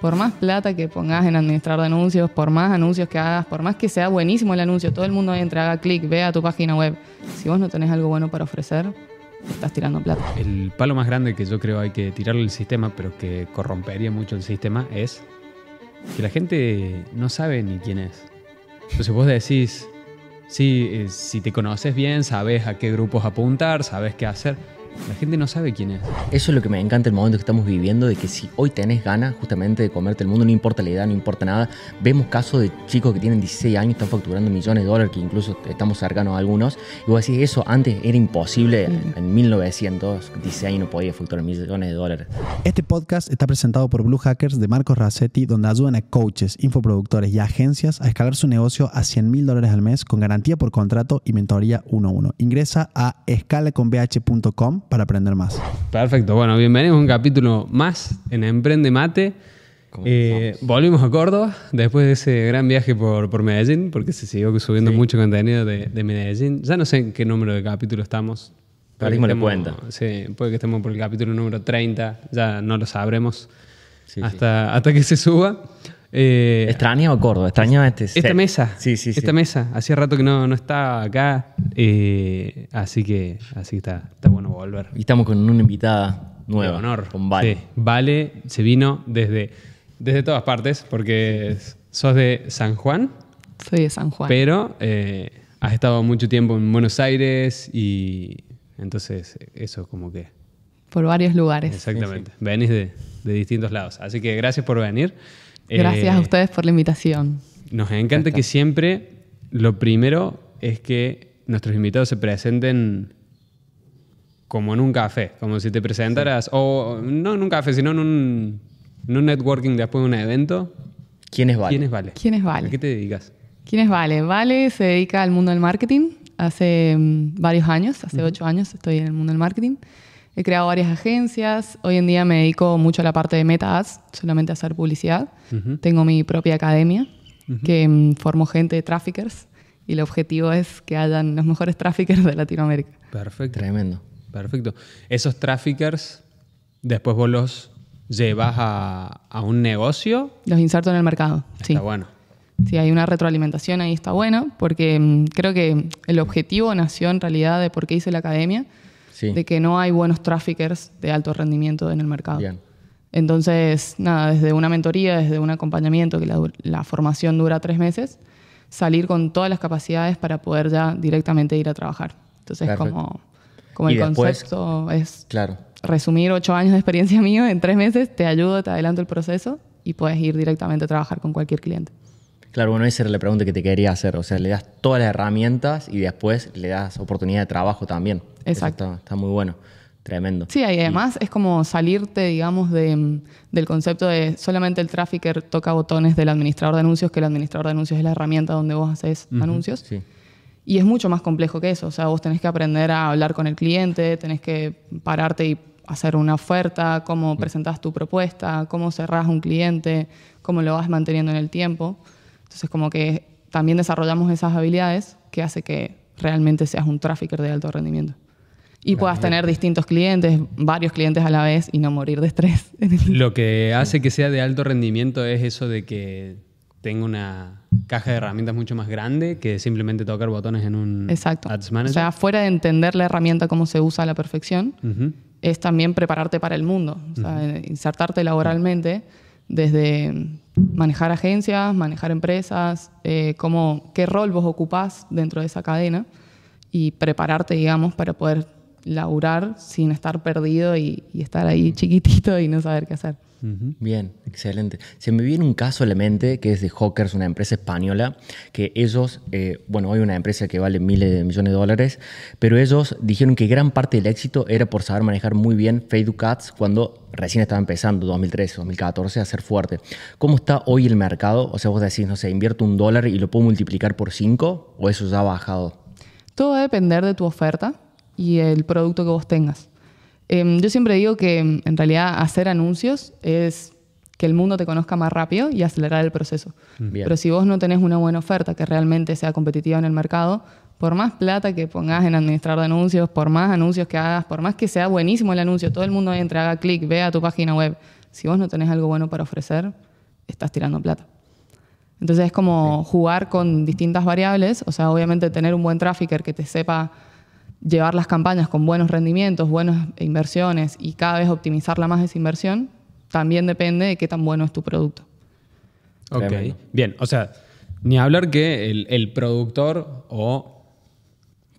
por más plata que pongas en administrar anuncios, por más anuncios que hagas, por más que sea buenísimo el anuncio, todo el mundo entra, haga clic, vea tu página web. Si vos no tenés algo bueno para ofrecer, estás tirando plata. El palo más grande que yo creo hay que tirarle al sistema, pero que corrompería mucho el sistema, es que la gente no sabe ni quién es. Entonces vos decís, sí, eh, si te conoces bien, sabes a qué grupos apuntar, sabes qué hacer. La gente no sabe quién es. Eso es lo que me encanta el momento que estamos viviendo, de que si hoy tenés ganas justamente de comerte el mundo, no importa la edad, no importa nada. Vemos casos de chicos que tienen 16 años, están facturando millones de dólares, que incluso estamos cercanos a algunos. Y vos decís, eso antes era imposible. En 1900, 16 años no podía facturar millones de dólares. Este podcast está presentado por Blue Hackers de Marcos Racetti, donde ayudan a coaches, infoproductores y agencias a escalar su negocio a 100 mil dólares al mes con garantía por contrato y mentoría 1 a 1. Ingresa a escalaconbh.com para aprender más. Perfecto, bueno, bienvenidos a un capítulo más en Emprende Mate. Eh, volvimos a Córdoba después de ese gran viaje por, por Medellín, porque se siguió subiendo mucho contenido de, de Medellín. Ya no sé en qué número de capítulo estamos. Puede Perdimos que la estemos- cuenta. Sí, puede que estemos por el capítulo número 30, ya no lo sabremos Sí, sí. hasta, hasta que se suba. Eh, Extrañaba Córdoba, extrañaba este esta set. mesa, Sí, sí, sí. esta mesa, hacía rato que no, no estaba acá, eh, así que así que está, está bueno volver. Y estamos con una invitada nueva. De honor. Con Vale. Sí, Vale se vino desde, desde todas partes, porque sos de San Juan, Soy de San Juan. pero eh, has estado mucho tiempo en Buenos Aires y entonces eso como que... por varios lugares. Exactamente. Venís de, de distintos lados. Así que gracias por venir. Gracias Eh, a ustedes por la invitación. Nos encanta que siempre lo primero es que nuestros invitados se presenten como en un café, como si te presentaras, o no en un café, sino en un, en un networking después de un evento. ¿Quién es Vale? ¿Quién es Vale? ¿Quién es ¿A Vale? qué te dedicas? ¿Quién es Vale? Vale se dedica al mundo del marketing. Hace mm, varios años, hace ocho años estoy en el mundo del marketing. He creado varias agencias. Hoy en día me dedico mucho a la parte de meta ads, solamente a hacer publicidad. Tengo mi propia academia que mm, formo gente de traffickers y el objetivo es que hayan los mejores traffickers de Latinoamérica. Perfecto. Tremendo. Perfecto. Esos traffickers, después vos los llevas a, a un negocio. Los inserto en el mercado. Sí. Está bueno. Si hay una retroalimentación ahí está bueno, porque mm, creo que el objetivo nació en realidad de por qué hice la academia, Sí. de que no hay buenos traffickers de alto rendimiento en el mercado. Bien. Entonces, nada, desde una mentoría, desde un acompañamiento, que la, la formación dura tres meses, salir con todas las capacidades para poder ya directamente ir a trabajar. Entonces, Perfecto. como, como el después- concepto es Claro. resumir ocho años de experiencia mío en tres meses, te ayudo, te adelanto el proceso y puedes ir directamente a trabajar con cualquier cliente. Claro, bueno, esa era la pregunta que te quería hacer. O sea, le das todas las herramientas y después le das oportunidad de trabajo también. Exacto. Está, está muy bueno. Tremendo. Sí, y además es como salirte, digamos, de, del concepto de solamente el trafficker toca botones del administrador de anuncios, que el administrador de anuncios es la herramienta donde vos haces anuncios. Sí. Y es mucho más complejo que eso. O sea, vos tenés que aprender a hablar con el cliente, tenés que pararte y hacer una oferta, cómo presentás tu propuesta, cómo cerrás un cliente, cómo lo vas manteniendo en el tiempo. Entonces, como que también desarrollamos esas habilidades que hace que realmente seas un trafficker de alto rendimiento. Y puedas tener distintos clientes, varios clientes a la vez y no morir de estrés. Lo que hace que sea de alto rendimiento es eso de que tenga una caja de herramientas mucho más grande que simplemente tocar botones en un Exacto. Ads O Manager. sea, fuera de entender la herramienta, cómo se usa a la perfección, es también prepararte para el mundo, o sea, insertarte laboralmente desde manejar agencias, manejar empresas, eh, cómo, qué rol vos ocupás dentro de esa cadena y prepararte, digamos, para poder laburar sin estar perdido y, y estar ahí chiquitito y no saber qué hacer. Bien, excelente. Se me viene un caso a la mente que es de Hawkers, una empresa española, que ellos, eh, bueno, hoy una empresa que vale miles de millones de dólares, pero ellos dijeron que gran parte del éxito era por saber manejar muy bien Facebook Ads cuando recién estaba empezando, 2013, 2014, a ser fuerte. ¿Cómo está hoy el mercado? O sea, vos decís, no sé, invierto un dólar y lo puedo multiplicar por cinco, o eso ya ha bajado. Todo va a depender de tu oferta y el producto que vos tengas. Em, yo siempre digo que em, en realidad hacer anuncios es que el mundo te conozca más rápido y acelerar el proceso. Bien. Pero si vos no tenés una buena oferta que realmente sea competitiva en el mercado, por más plata que pongas en administrar de anuncios, por más anuncios que hagas, por más que sea buenísimo el anuncio, todo el mundo entre, haga clic, vea tu página web. Si vos no tenés algo bueno para ofrecer, estás tirando plata. Entonces es como jugar con distintas variables, o sea, obviamente tener un buen trafficker que te sepa llevar las campañas con buenos rendimientos, buenas inversiones y cada vez optimizarla más esa inversión, también depende de qué tan bueno es tu producto. Ok, Tremendo. bien, o sea, ni hablar que el, el productor o...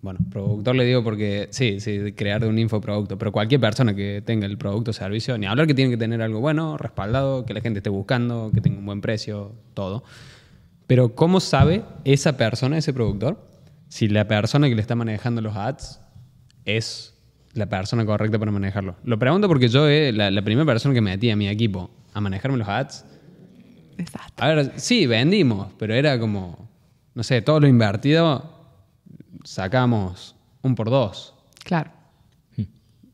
Bueno, productor le digo porque sí, sí, de crear un infoproducto, pero cualquier persona que tenga el producto o servicio, ni hablar que tiene que tener algo bueno, respaldado, que la gente esté buscando, que tenga un buen precio, todo. Pero ¿cómo sabe esa persona, ese productor, si la persona que le está manejando los ads es la persona correcta para manejarlo? Lo pregunto porque yo, eh, la, la primera persona que metí a mi equipo a manejarme los ads, Exacto. a ver, sí, vendimos, pero era como, no sé, todo lo invertido sacamos un por dos. Claro.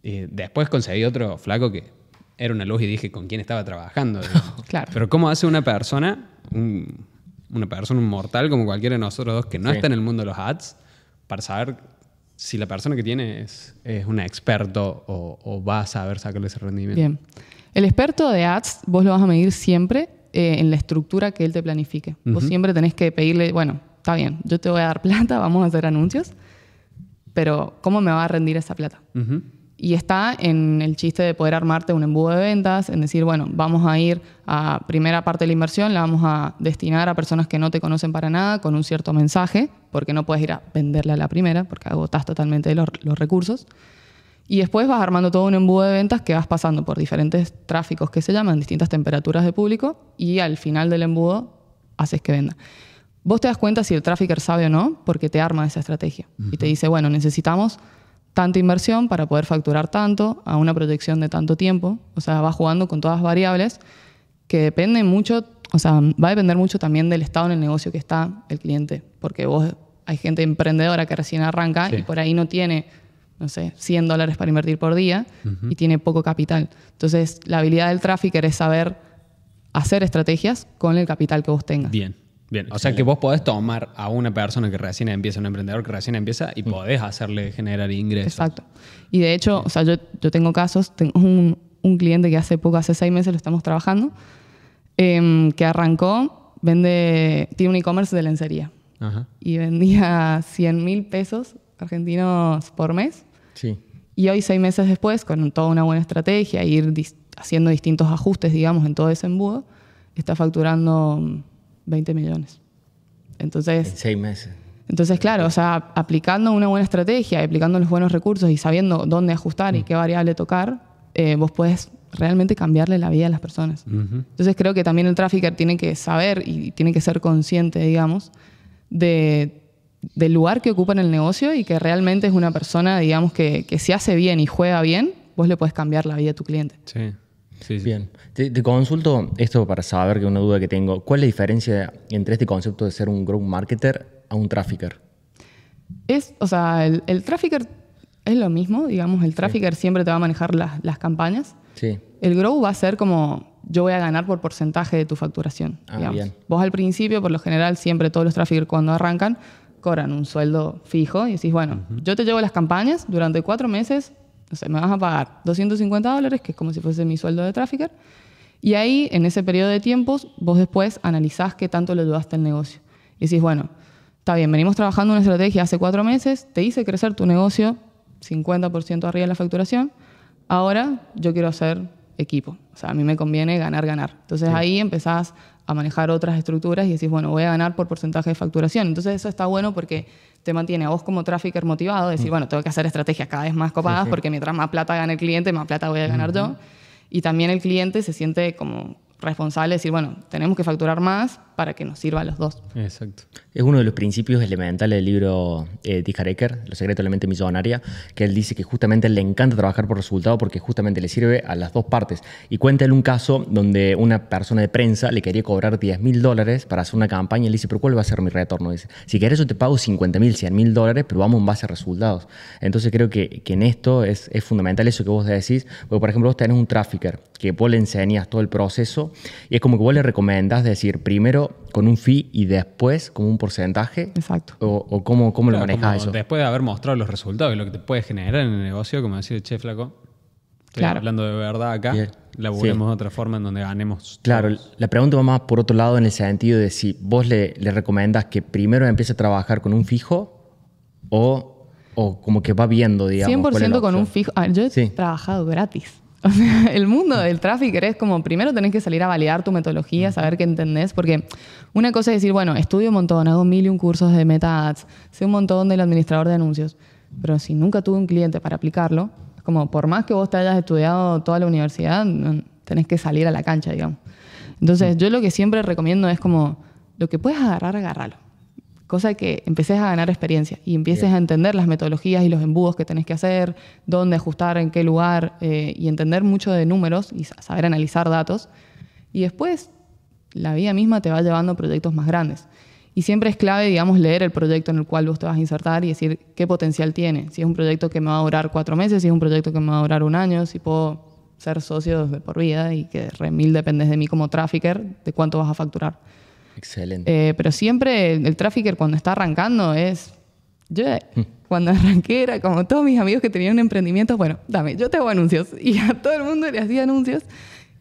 Y después conseguí otro flaco que era una luz y dije con quién estaba trabajando. Claro. Pero ¿cómo hace una persona, un- una persona, un mortal como cualquiera de nosotros dos que no Sí. está en el mundo de los ads, para saber si la persona que tiene es, es un experto o, o va a saber sacarle ese rendimiento? Bien. El experto de ads, vos lo vas a medir siempre eh, en la estructura que él te planifique. Vos siempre tenés que pedirle, bueno, está bien, yo te voy a dar plata, vamos a hacer anuncios, pero ¿cómo me va a rendir esa plata? Y está en el chiste de poder armarte un embudo de ventas, en decir, bueno, vamos a ir a primera parte de la inversión, la vamos a destinar a personas que no te conocen para nada con un cierto mensaje, porque no puedes ir a venderla a la primera, porque agotás totalmente los, los recursos. Y después vas armando todo un embudo de ventas que vas pasando por diferentes tráficos que se llaman, distintas temperaturas de público, y al final del embudo haces que venda. Vos te das cuenta si el trafficker sabe o no, porque te arma esa estrategia. Y te dice, bueno, necesitamos tanta inversión para poder facturar tanto a una proyección de tanto tiempo. O sea, va jugando con todas variables que dependen mucho, o sea, va a depender mucho también del estado en el negocio que está el cliente. Porque vos, hay gente emprendedora que recién arranca Sí. y por ahí no tiene, no sé, 100 dólares para invertir por día y tiene poco capital. Entonces, la habilidad del trafficker es saber hacer estrategias con el capital que vos tengas. Bien, bien. O sea que vos podés tomar a una persona que recién empieza, un emprendedor que recién empieza, y podés hacerle generar ingresos. Exacto. Y de hecho, o sea, yo, yo tengo casos, tengo un, un cliente que hace poco, hace seis meses lo estamos trabajando, em, que arrancó, vende, tiene un e-commerce de lencería Ajá. y vendía 100 mil pesos argentinos por mes. Sí. Y hoy, seis meses después, con toda una buena estrategia, ir dis- haciendo distintos ajustes, digamos, en todo ese embudo, está facturando mm, 20 millones. Entonces, En seis meses. entonces, claro, o sea, aplicando una buena estrategia, aplicando los buenos recursos y sabiendo dónde ajustar y qué variable tocar, eh, vos puedes realmente cambiarle la vida a las personas. Entonces creo que también el trafficker tiene que saber y tiene que ser consciente, digamos, de, del lugar que ocupa en el negocio y que realmente es una persona, digamos, que, que si hace bien y juega bien, vos le puedes cambiar la vida a tu cliente. Sí. Sí, sí. Bien. Te, te consulto esto para saber que una duda que tengo. ¿Cuál es la diferencia entre este concepto de ser un growth marketer a un trafficker? Es, o sea, el, el trafficker es lo mismo, digamos, el trafficker siempre te va a manejar las, las campañas. Sí. El grow va a ser como yo voy a ganar por porcentaje de tu facturación. Ah, digamos. bien. Vos al principio, por lo general, siempre todos los traffickers cuando arrancan cobran un sueldo fijo y decís, bueno, yo te llevo las campañas durante cuatro meses, sé, me vas a pagar 250 dólares, que es como si fuese mi sueldo de trafficker. Y ahí, en ese periodo de tiempos, vos después analizás qué tanto le ayudaste al negocio. Y decís, bueno, está bien, venimos trabajando una estrategia hace cuatro meses, te hice crecer tu negocio 50% arriba de la facturación, ahora yo quiero hacer equipo. O sea, a mí me conviene ganar, ganar. Entonces ahí empezás a manejar otras estructuras y decís, bueno, voy a ganar por porcentaje de facturación. Entonces eso está bueno porque te mantiene a vos como trafficker motivado, decir, bueno, tengo que hacer estrategias cada vez más copadas porque mientras más plata gane el cliente, más plata voy a ganar yo. Y también el cliente se siente como responsable de decir, bueno, tenemos que facturar más para que nos sirva a los dos. Exacto. Es uno de los principios elementales del libro eh. Hareker, Los secretos de la mente millonaria, que él dice que justamente le encanta trabajar por resultado porque justamente le sirve a las dos partes. Y cuenta él un caso donde una persona de prensa le quería cobrar 10 mil dólares para hacer una campaña y le dice, pero ¿cuál va a ser mi retorno? Dice, si querés yo te pago 50 mil, 100 mil dólares, pero vamos en base a resultados. Entonces creo que, que en esto es, es fundamental eso que vos decís, porque por ejemplo vos tenés un trafficker que vos le enseñas todo el proceso y es como que vos le recomendás decir primero con un fee y después como un porcentaje Exacto. o, o cómo, cómo lo manejas eso. Después de haber mostrado los resultados y lo que te puede generar en el negocio, como decir, che, flaco, Claro. hablando de verdad acá, Bien. laburemos Sí. de otra forma en donde ganemos. Claro, todos. la pregunta va más por otro lado en el sentido de si vos le, le recomendas que primero empiece a trabajar con un fijo o, o como que va viendo, digamos. cuál es la 100% con un fijo. Ah, yo he Sí. trabajado gratis. O sea, el mundo del trafficker es como, primero tenés que salir a validar tu metodología, saber qué entendés, porque una cosa es decir, bueno, estudio un montón, hago mil y un cursos de meta ads, sé un montón del administrador de anuncios, pero si nunca tuve un cliente para aplicarlo, es como, por más que vos te hayas estudiado toda la universidad, tenés que salir a la cancha, digamos. Entonces, yo lo que siempre recomiendo es como, lo que puedes agarrar, agárralo. Cosa que empeces a ganar experiencia y empieces a entender las metodologías y los embudos que tenés que hacer, dónde ajustar, en qué lugar, eh, y entender mucho de números y sa- saber analizar datos. Y después, la vida misma te va llevando a proyectos más grandes. Y siempre es clave, digamos, leer el proyecto en el cual vos te vas a insertar y decir qué potencial tiene. Si es un proyecto que me va a durar cuatro meses, si es un proyecto que me va a durar un año, si puedo ser socio de por vida y que re mil dependes de mí como trafficker, de cuánto vas a facturar. Excelente. Eh, pero siempre el, el trafficker cuando está arrancando es... Yo cuando arranqué era como todos mis amigos que tenían un emprendimiento, bueno, dame, yo te hago anuncios. Y a todo el mundo le hacía anuncios.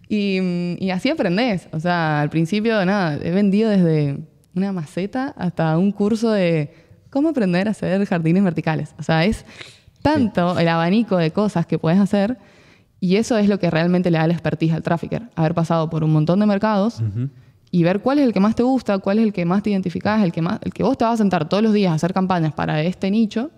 Y, mm, y así aprendes. O sea, al principio, nada, he vendido desde una maceta hasta un curso de cómo aprender a hacer jardines verticales. O sea, es tanto el abanico de cosas que puedes hacer y eso es lo que realmente le da la expertise al trafficker. Haber pasado por un montón de mercados y ver cuál es el que más te gusta, cuál es el que más te identificas, el que, más, el que vos te vas a sentar todos los días a hacer campañas para este nicho.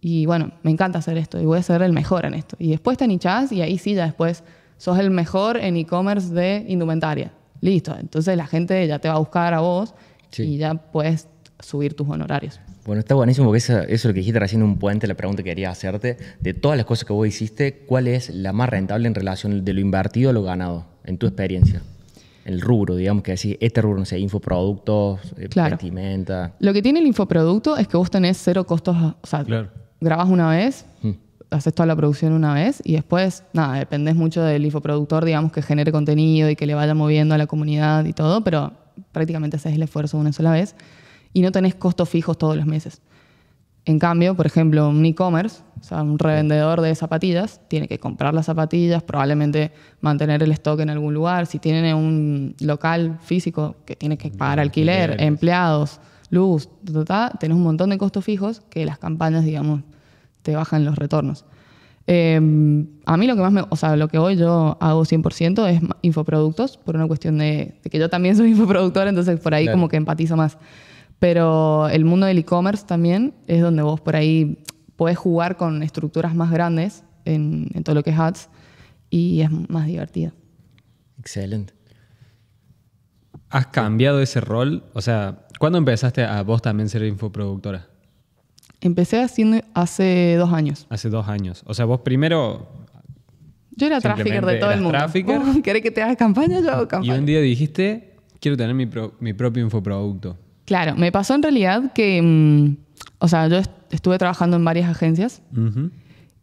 Y bueno, me encanta hacer esto y voy a ser el mejor en esto. Y después te nichás y ahí sí, ya después sos el mejor en e-commerce de indumentaria. Listo. Entonces la gente ya te va a buscar a vos Sí. y ya puedes subir tus honorarios. Bueno, está buenísimo porque eso, eso es lo que dijiste recién un puente, la pregunta que quería hacerte. De todas las cosas que vos hiciste, ¿cuál es la más rentable en relación de lo invertido a lo ganado, en tu experiencia? El rubro, digamos que decir, este rubro, no sé, infoproductos, eh, Claro. vestimenta. Lo que tiene el infoproducto es que vos tenés cero costos, o sea, Claro. grabás una vez, Mm. haces toda la producción una vez y después, nada, dependés mucho del infoproductor, digamos, que genere contenido y que le vaya moviendo a la comunidad y todo, pero prácticamente haces el esfuerzo una sola vez y no tenés costos fijos todos los meses. En cambio, por ejemplo, un e-commerce, o sea, un revendedor de zapatillas, tiene que comprar las zapatillas, probablemente mantener el stock en algún lugar. Si tiene un local físico que tiene que pagar alquiler, empleados, luz, tenés un montón de costos fijos que las campañas, digamos, te bajan los retornos. Eh, a mí lo que más me, o sea, lo que hoy yo hago 100% es infoproductos, por una cuestión de, de que yo también soy infoproductor, entonces por ahí Claro. como que empatizo más. Pero el mundo del e-commerce también es donde vos por ahí podés jugar con estructuras más grandes en, en todo lo que es ads y es más divertido. Excelente. ¿Has cambiado ese rol? O sea, ¿cuándo empezaste a vos también ser infoproductora? Empecé haciendo hace dos años. Hace dos años. O sea, vos primero Yo era trafficker de todo el mundo. trafficker. ¿Vos ¿Querés que te haga campaña? Yo hago y campaña. un día dijiste, quiero tener mi, pro- mi propio infoproducto. Claro, me pasó en realidad que, mm, o sea, yo est- estuve trabajando en varias agencias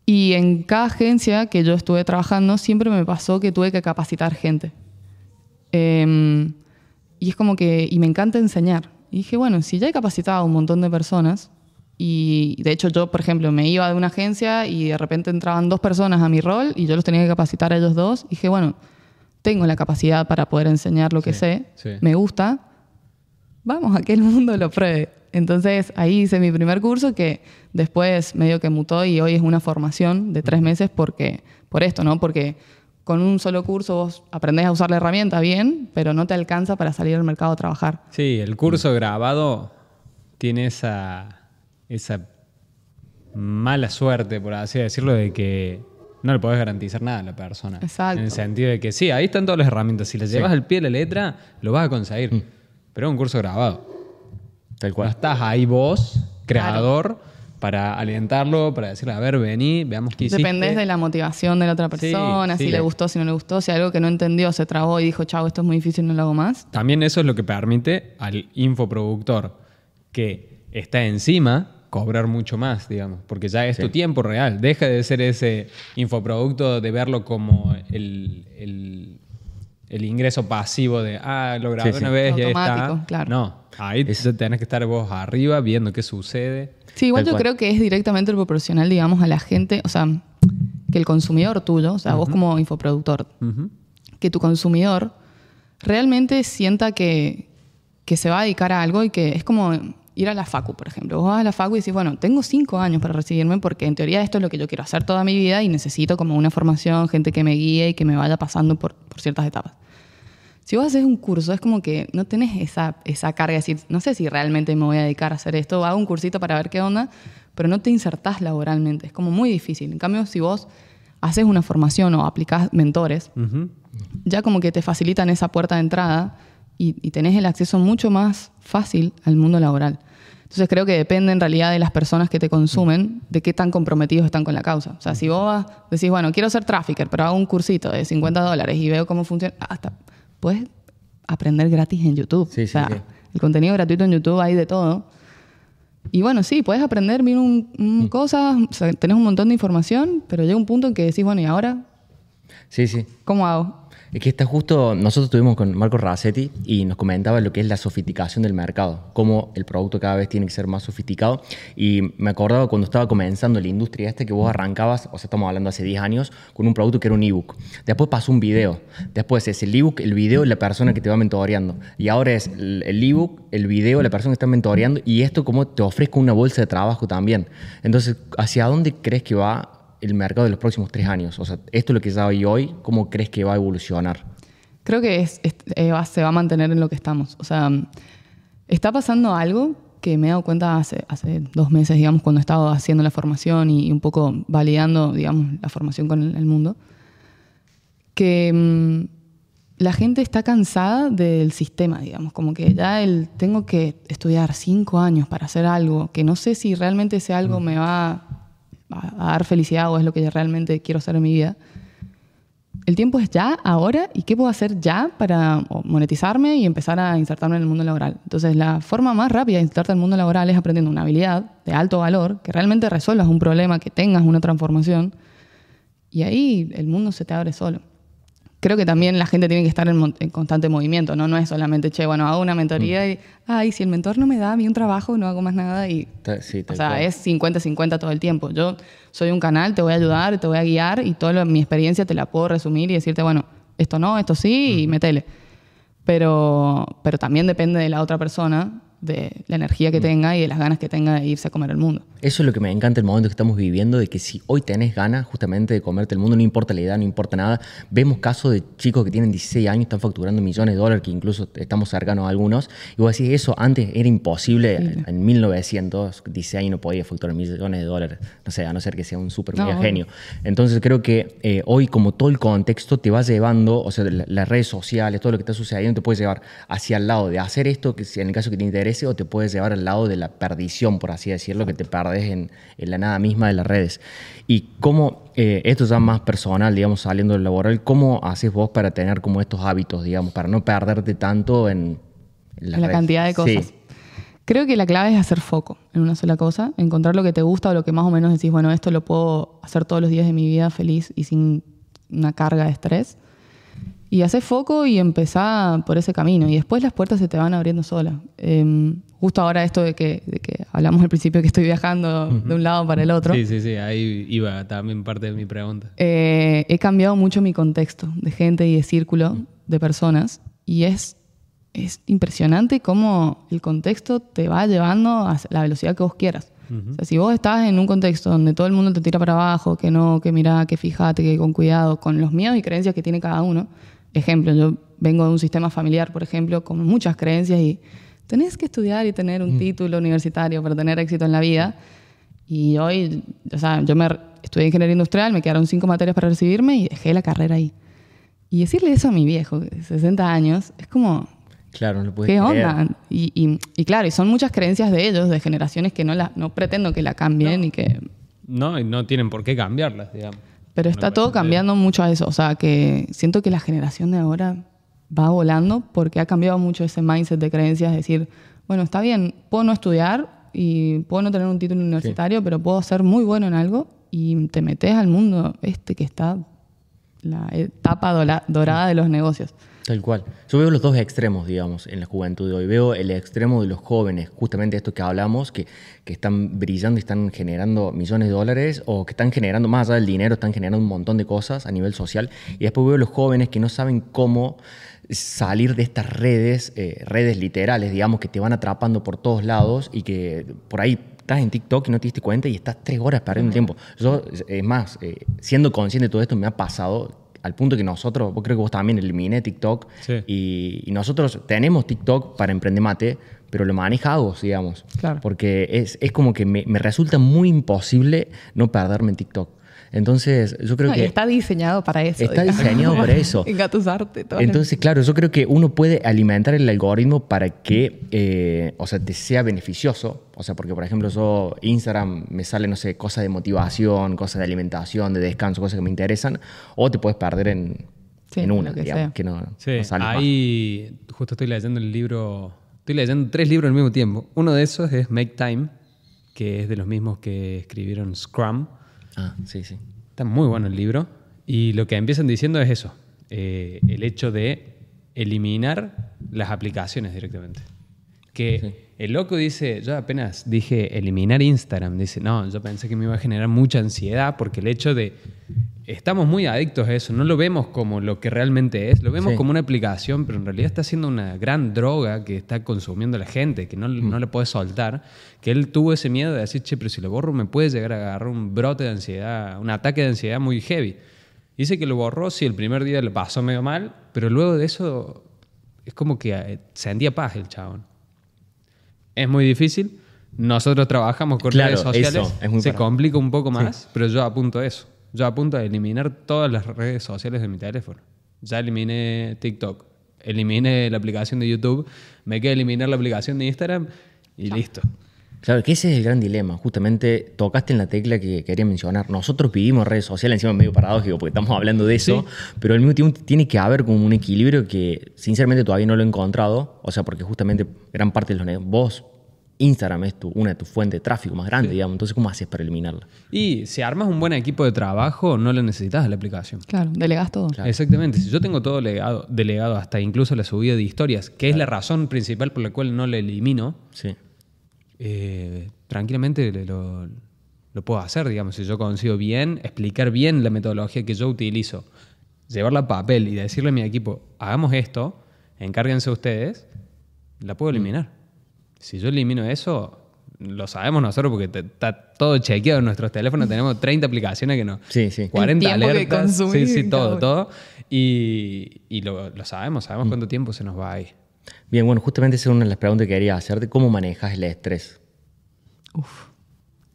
y en cada agencia que yo estuve trabajando siempre me pasó que tuve que capacitar gente. Em, y es como que, y me encanta enseñar. Y dije, bueno, si ya he capacitado a un montón de personas, y de hecho yo, por ejemplo, me iba de una agencia y de repente entraban dos personas a mi rol y yo los tenía que capacitar a ellos dos, y dije, bueno, tengo la capacidad para poder enseñar lo que Sí, sé, sí. me gusta, vamos a que el mundo lo pruebe. Entonces ahí hice mi primer curso que después medio que mutó y hoy es una formación de tres meses porque, por esto, ¿no? Porque con un solo curso vos aprendés a usar la herramienta bien, pero no te alcanza para salir al mercado a trabajar. Sí, el curso grabado tiene esa, esa mala suerte, por así decirlo, de que no le podés garantizar nada a la persona. Exacto. En el sentido de que sí, ahí están todas las herramientas. Si le llevas al pie de la letra, lo vas a conseguir. Pero es un curso grabado. Tal No cual. estás ahí vos, creador, para alentarlo, para decirle, a ver, vení, veamos qué hiciste. Dependés de la motivación de la otra persona, sí. si le gustó, si no le gustó, si algo que no entendió se trabó y dijo, chao, esto es muy difícil, no lo hago más. También eso es lo que permite al infoproductor que está encima cobrar mucho más, digamos, porque ya es tu tiempo real. Deja de ser ese infoproducto de verlo como el, el- el ingreso pasivo de, ah, lo grabé Sí, sí. una vez y ahí está. Claro. No, ahí ya tenés que estar vos arriba viendo qué sucede. Sí, igual Tal yo cual. creo que es directamente proporcional, digamos, a la gente, o sea, que el consumidor tuyo, o sea, vos como infoproductor, que tu consumidor realmente sienta que, que se va a dedicar a algo y que es como ir a la facu, por ejemplo. Vos vas a la facu y decís, bueno, tengo cinco años para recibirme porque en teoría esto es lo que yo quiero hacer toda mi vida y necesito como una formación, gente que me guíe y que me vaya pasando por, por ciertas etapas. Si vos haces un curso, es como que no tenés esa, esa carga de decir, no sé si realmente me voy a dedicar a hacer esto, hago un cursito para ver qué onda, pero no te insertás laboralmente. Es como muy difícil. En cambio, si vos haces una formación o aplicás mentores, Ujú. ya como que te facilitan esa puerta de entrada y, y tenés el acceso mucho más fácil al mundo laboral. Entonces creo que depende en realidad de las personas que te consumen, de qué tan comprometidos están con la causa. O sea, si vos vas- decís, bueno, quiero ser trafficker, pero hago un cursito de 50 dólares y veo cómo funciona, hasta puedes aprender gratis en YouTube. Sí, o sí, sea, sí. el contenido gratuito en YouTube hay de todo. Y bueno, sí, puedes aprender mil un, un Mm. cosas, o sea, tenés un montón de información, pero llega un punto en que decís, bueno, ¿y ahora Sí, sí. cómo hago? Es que está justo, nosotros estuvimos con Marco Racetti y nos comentaba lo que es la sofisticación del mercado, cómo el producto cada vez tiene que ser más sofisticado. Y me acordaba cuando estaba comenzando la industria este que vos arrancabas, o sea, estamos hablando hace 10 años, con un producto que era un ebook. Después pasó un video. Después es el ebook, el video y la persona que te va mentoreando. Y ahora es el ebook, el video, la persona que está mentoreando y esto como te ofrezco una bolsa de trabajo también. Entonces, ¿hacia dónde crees que va el mercado de los próximos tres años? O sea, esto es lo que ya hay hoy, ¿cómo crees que va a evolucionar? Creo que es- es- eh, va- se va a mantener en lo que estamos. O sea, está pasando algo que me he dado cuenta hace, hace dos meses, digamos, cuando he estado haciendo la formación y, un poco validando, digamos, la formación con el, el mundo, que mm, la gente está cansada del sistema, digamos, como que ya el tengo que estudiar cinco años para hacer algo, que no sé si realmente ese algo me va a, dar felicidad o es lo que realmente quiero hacer en mi vida el tiempo es ya, ahora, y qué puedo hacer ya para monetizarme y empezar a insertarme en el mundo laboral. Entonces, la forma más rápida de insertarte en el mundo laboral es aprendiendo una habilidad de alto valor, que realmente resuelvas un problema, que tengas una transformación, y ahí el mundo se te abre solo. Creo que también la gente tiene que estar en, en constante movimiento, ¿no? No es solamente, che, bueno, hago una mentoría y, ay, si el mentor no me da a mí un trabajo, no hago más nada y Sí, o sea, cual. es 50-50 todo el tiempo. Yo soy un canal, te voy a ayudar, te voy a guiar y toda mi experiencia te la puedo resumir y decirte, bueno, esto no, esto sí y metele. Pero, pero también depende de la otra persona, de la energía que tenga y de las ganas que tenga de irse a comer el mundo. Eso es lo que me encanta el momento que estamos viviendo, de que si hoy tenés ganas justamente de comerte el mundo, no importa la edad, no importa nada. Vemos casos de chicos que tienen 16 años, están facturando millones de dólares, que incluso estamos cercanos a algunos. Y vos decís, eso antes era imposible. Sí. En 1900, 16 años no podía facturar millones de dólares. No sé, a no ser que sea un súper No, genio. Entonces creo que eh, hoy, como todo el contexto te va llevando, o sea, la- las redes sociales, todo lo que está sucediendo, te puede llevar hacia el lado de hacer esto, que si en el caso que te interese, o te puedes llevar al lado de la perdición, por así decirlo, que te perdes en, en la nada misma de las redes. Y cómo, eh, esto ya más personal, digamos, saliendo del laboral, ¿cómo haces vos para tener como estos hábitos, digamos, para no perderte tanto en, la cantidad de cosas. Sí. Creo que la clave es hacer foco en una sola cosa, encontrar lo que te gusta o lo que más o menos decís, bueno, esto lo puedo hacer todos los días de mi vida feliz y sin una carga de estrés. Y hacer foco y empezar por ese camino. Y después las puertas se te van abriendo solas. Eh, justo ahora esto de que, de que hablamos al principio que estoy viajando de un lado para el otro. Sí, sí, sí, ahí iba también parte de mi pregunta. Eh, he cambiado mucho mi contexto de gente y de círculo de personas y es, es impresionante cómo el contexto te va llevando a la velocidad que vos quieras. O sea, si vos estás en un contexto donde todo el mundo te tira para abajo, que no, que mira, que fíjate, que con cuidado, con los miedos y creencias que tiene cada uno. Ejemplo, yo vengo de un sistema familiar, por ejemplo, con muchas creencias y tenés que estudiar y tener un título universitario para tener éxito en la vida. Y hoy, o sea, yo me estudié ingeniería industrial, me quedaron cinco materias para recibirme y dejé la carrera ahí. Y decirle eso a mi viejo, de 60 años, es como, Claro, no lo puedes ¿qué creer. onda? Y, y- y claro, y son muchas creencias de ellos, de generaciones que no, la, no pretendo que la cambien y que... No, y no tienen por qué cambiarlas, digamos. Pero está todo cambiando mucho a eso. O sea, que siento que la generación de ahora va volando porque ha cambiado mucho ese mindset de creencias. Es decir, bueno, está bien, puedo no estudiar y puedo no tener un título universitario, pero puedo ser muy bueno en algo y te metes al mundo este que está la etapa dorada de los negocios. Tal cual. Yo veo los dos extremos, digamos, en la juventud de hoy. Veo el extremo de los jóvenes, justamente esto que hablamos, que, que están brillando y están generando millones de dólares, o que están generando, más allá del dinero, están generando un montón de cosas a nivel social. Y después veo los jóvenes que no saben cómo salir de estas redes, eh, redes literales, digamos, que te van atrapando por todos lados y que por ahí estás en TikTok y no te diste cuenta y estás tres horas perdiendo tiempo. Yo, es más, eh, siendo consciente de todo esto, me ha pasado al punto que nosotros, vos creo que vos también eliminé TikTok Sí. y, y nosotros tenemos TikTok para Emprende Mate, pero lo maneja Agos, digamos. Claro. Porque es, es como que me, me resulta muy imposible no perderme en TikTok. Entonces, yo creo No, que... está diseñado para eso. Está digamos. diseñado para eso. Engatusarte. Entonces, claro, yo creo que uno puede alimentar el algoritmo para que, eh, o sea, te sea beneficioso. O sea, porque, por ejemplo, yo, Instagram me sale, no sé, cosas de motivación, cosas de alimentación, de descanso, cosas que me interesan. O te puedes perder en, Sí, en una, que digamos, que no, Sí, no sale más. ahí justo estoy leyendo el libro, estoy leyendo tres libros al mismo tiempo. Uno de esos es Make Time, que es de los mismos que escribieron Scrum. Ah, sí, sí. Está muy bueno el libro. Y lo que empiezan diciendo es eso, eh, el hecho de eliminar las aplicaciones directamente. Que el loco dice, yo apenas dije eliminar Instagram, dice, no, yo pensé que me iba a generar mucha ansiedad porque el hecho de, estamos muy adictos a eso, no lo vemos como lo que realmente es, lo vemos Sí. como una aplicación, pero en realidad está siendo una gran droga que está consumiendo la gente, que no, no le puede soltar, que él tuvo ese miedo de decir, che, pero si lo borro me puede llegar a agarrar un brote de ansiedad, un ataque de ansiedad muy heavy. Dice que lo borró, sí, el primer día le pasó medio mal, pero luego de eso es como que eh, sentía paz el chabón. Es muy difícil. Nosotros trabajamos con Claro, redes sociales. eso, es muy se para- complica un poco más, pero yo apunto a eso. Yo apunto a eliminar todas las redes sociales de mi teléfono. Ya eliminé TikTok, eliminé la aplicación de YouTube, me queda eliminar la aplicación de Instagram y listo. Claro, que ese es el gran dilema. Justamente tocaste en la tecla que quería mencionar. Nosotros vivimos redes sociales, encima es medio paradójico porque estamos hablando de eso, pero al mismo tiempo tiene que haber como un equilibrio que sinceramente todavía no lo he encontrado. O sea, porque justamente gran parte de los negocios, vos, Instagram es tu, una de tus fuentes de tráfico más grandes, digamos. Entonces, ¿cómo haces para eliminarla? Y si armas un buen equipo de trabajo, no lo necesitas de la aplicación. Claro, delegas todo. Exactamente. Si yo tengo todo legado- delegado hasta incluso la subida de historias, que es la razón principal por la cual no lo elimino, Sí. eh, tranquilamente le- lo, lo puedo hacer, digamos, si yo consigo bien, explicar bien la metodología que yo utilizo, llevarla a papel y decirle a mi equipo, hagamos esto, encárguense ustedes, la puedo eliminar. Si yo elimino eso, lo sabemos nosotros porque te- está todo chequeado en nuestros teléfonos, tenemos 30 aplicaciones que no... Sí, sí. 40 tiempo que alertas. sí, sí, todo, todo. Y, y lo, lo sabemos, sabemos cuánto tiempo se nos va ahí. Bien, bueno, justamente esa es una de las preguntas que quería hacerte. ¿Cómo manejas el estrés?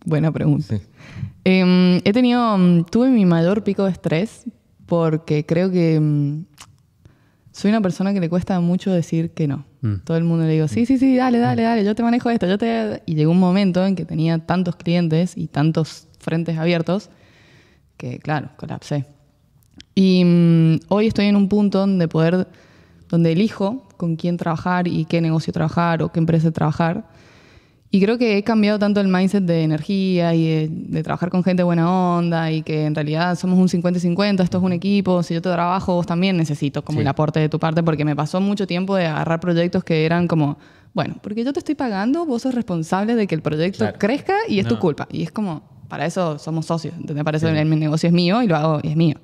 Buena pregunta. Em, he tenido, mm, tuve mi mayor pico de estrés porque creo que mm, soy una persona que le cuesta mucho decir que no. Todo el mundo le digo, sí, sí, sí, dale, dale, dale, yo te manejo esto, yo te... Y llegó un momento en que tenía tantos clientes y tantos frentes abiertos que, claro, colapsé. Y mm, hoy estoy en un punto donde poder, donde elijo con quién trabajar y qué negocio trabajar o qué empresa trabajar. Y creo que he cambiado tanto el mindset de energía y de, de trabajar con gente buena onda y que en realidad somos un 50-50, esto es un equipo, si yo te trabajo, vos también necesito como Sí. el aporte de tu parte porque me pasó mucho tiempo de agarrar proyectos que eran como, bueno, porque yo te estoy pagando, vos sos responsable de que el proyecto Claro. crezca y es tu culpa. Y es como, para eso somos socios, ¿entendés? Para eso el, mi negocio es mío y lo hago y es mío.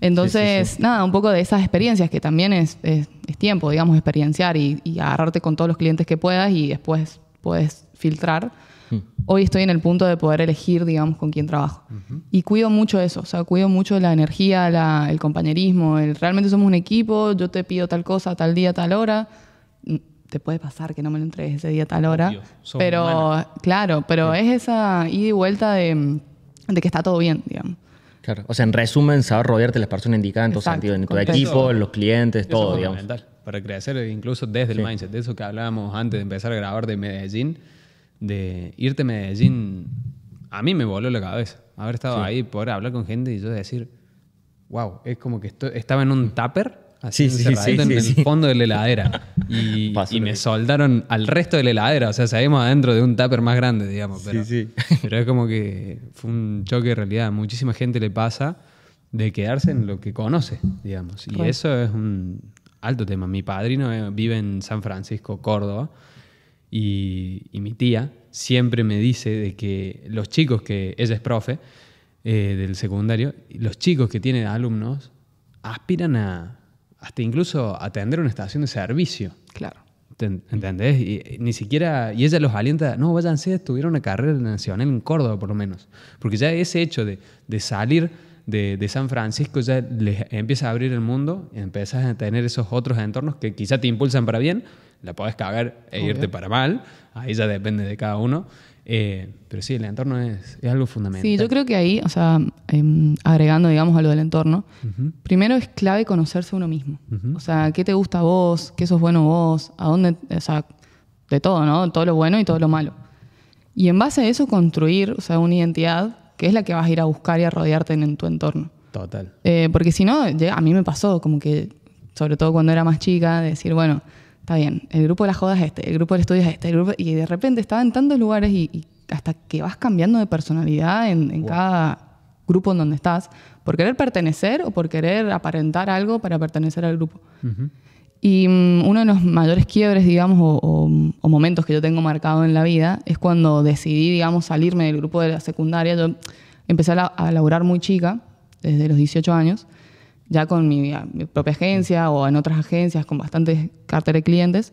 Entonces, nada, un poco de esas experiencias que también es, es- es tiempo, digamos, experienciar y, y agarrarte con todos los clientes que puedas y después puedes filtrar. Hoy estoy en el punto de poder elegir, digamos, con quién trabajo. Y cuido mucho eso, o sea, cuido mucho la energía, la- el compañerismo, el realmente somos un equipo, yo te pido tal cosa, tal día, tal hora. Mm, Te puede pasar que no me lo entregues ese día, tal hora. Obvio, pero, claro, pero es esa ida y vuelta de, de que está todo bien, digamos. Claro. O sea, en resumen, saber rodearte de las personas indicadas en todo Exacto, sentido, en tu equipo, en los clientes, Eso todo, es digamos. fundamental para crecer incluso desde el mindset, de eso que hablábamos antes de empezar a grabar de Medellín, de irte a Medellín, a mí me voló la cabeza. Haber estado ahí, poder hablar con gente y yo decir, wow, es como que esto- estaba en un tupper, así Sí, sí, encerradito sí, en sí, el sí. fondo de la heladera. Y, me soldaron al resto de la heladera, o sea, salimos adentro de un tupper más grande, digamos. Pero, sí. pero es como que fue un choque de realidad. Muchísima gente le pasa de quedarse en lo que conoce, digamos. Y eso es un, alto tema. Mi padrino eh, vive en San Francisco, Córdoba, y, y mi tía siempre me dice de que los chicos que, ella es profe eh, del secundario, los chicos que tienen alumnos aspiran a hasta incluso atender una estación de servicio. Claro. ¿Te- ¿Entendés? Y, ni siquiera, y ella los alienta, no, váyanse estudiar una carrera nacional en Córdoba por lo menos. Porque ya ese hecho de, de salir de, de San Francisco ya les empieza a abrir el mundo y empiezas a tener esos otros entornos que quizá te impulsan para bien, la podés cagar e irte para mal, ahí ya depende de cada uno. Eh, pero sí, el entorno es, es algo fundamental. Sí, yo creo que ahí, o sea, em, agregando, digamos, a lo del entorno, primero es clave conocerse uno mismo. O sea, qué te gusta a vos, qué sos bueno vos, a dónde, o sea, de todo, ¿no? Todo lo bueno y todo lo malo. Y en base a eso construir, o sea, una identidad que es la que vas a ir a buscar y a rodearte en, en tu entorno. Total. Eh, porque si no, a mí me pasó como que, sobre todo cuando era más chica, decir, bueno, está bien, el grupo de las jodas es este, el grupo del estudio es este, el grupo, y de repente estaba en tantos lugares y, y hasta que vas cambiando de personalidad en, en cada grupo en donde estás, por querer pertenecer o por querer aparentar algo para pertenecer al grupo. Y mm, uno de los mayores quiebres, digamos, o, o- o momentos que yo tengo marcado en la vida es cuando decidí, digamos, salirme del grupo de la secundaria. Yo empecé a, la- a laburar muy chica, desde los 18 años, ya con mi, mi propia agencia o en otras agencias con bastantes cartera de clientes.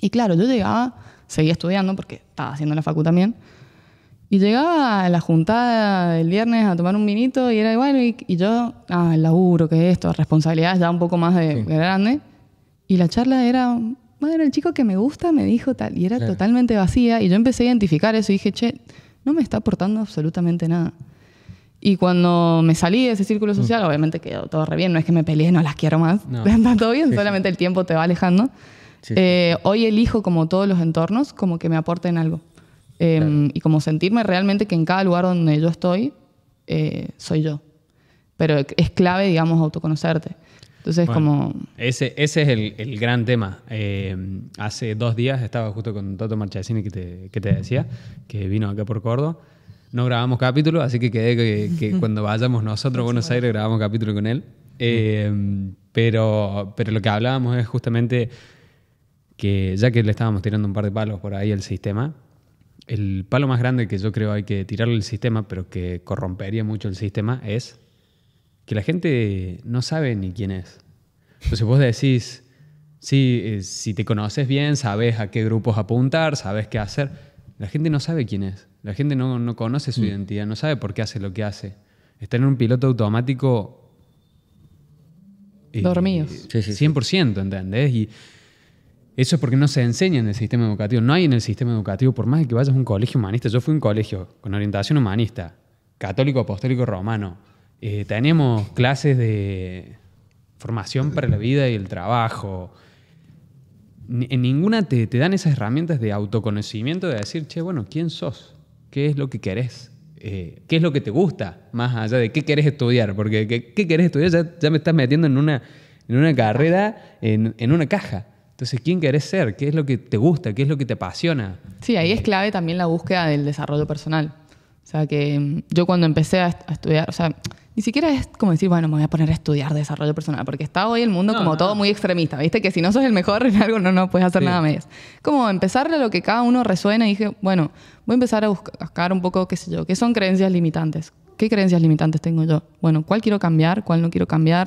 Y claro, yo llegaba, seguía estudiando porque estaba haciendo la facu también, y llegaba a la juntada del viernes a tomar un vinito y era igual, y, y yo, ah, el laburo, que esto, responsabilidades ya un poco más de grande. Y la charla era, bueno, el chico que me gusta me dijo tal, y era Claro. totalmente vacía. Y yo empecé a identificar eso y dije, che, no me está aportando absolutamente nada. Y cuando me salí de ese círculo social, obviamente quedó todo re bien, no es que me peleé, no las quiero más, No. está todo bien, solamente el tiempo te va alejando. Sí, sí. Eh, hoy elijo como todos los entornos, como que me aporten algo. Eh, Y como sentirme realmente que en cada lugar donde yo estoy, eh, soy yo. Pero es clave, digamos, autoconocerte. Entonces, Bueno, como... Ese, ese es el, el gran tema. Eh, hace dos días estaba justo con Toto Marchesini que te, que te decía, que vino acá por Córdoba. No grabamos capítulo, así que quedé que, que cuando vayamos nosotros a Buenos Aires grabamos capítulo con él. Eh, pero, pero lo que hablábamos es justamente que ya que le estábamos tirando un par de palos por ahí al sistema, el palo más grande que yo creo hay que tirarle al sistema, pero que corrompería mucho el sistema, es que la gente no sabe ni quién es. Entonces vos decís, sí, eh, si te conoces bien, sabes a qué grupos apuntar, sabes qué hacer. La gente no sabe quién es. La gente no, no conoce su identidad, no sabe por qué hace lo que hace. Está en un piloto automático. eh, Dormidos. Sí, sí, sí. 100%, ¿entendés? Y eso es porque no se enseña en el sistema educativo. No hay en el sistema educativo, por más de que vayas a un colegio humanista. Yo fui a un colegio con orientación humanista, católico, apostólico, romano. Eh, teníamos clases de formación para la vida y el trabajo. En ninguna te, te dan esas herramientas de autoconocimiento, de decir, che, bueno, ¿quién sos? ¿Qué es lo que querés? Eh, ¿Qué es lo que te gusta? Más allá de qué querés estudiar. Porque ¿qué, qué querés estudiar? Ya, ya me estás metiendo en una, en una carrera, en, en una caja. Entonces, ¿quién querés ser? ¿Qué es lo que te gusta? ¿Qué es lo que te apasiona? Sí, ahí es clave también la búsqueda del desarrollo personal. O sea, que mm, yo cuando empecé a, est- a estudiar, o sea, ni siquiera es como decir, bueno, me voy a poner a estudiar desarrollo personal, porque está hoy el mundo No, como no. todo muy extremista, ¿viste? Que si no sos el mejor en algo, no, no puedes hacer Sí. nada medias. Como empezarle a lo que cada uno resuena y dije, bueno, voy a empezar a busca- buscar un poco, qué sé yo, qué son creencias limitantes. ¿Qué creencias limitantes tengo yo? Bueno, ¿cuál quiero cambiar? ¿Cuál no quiero cambiar?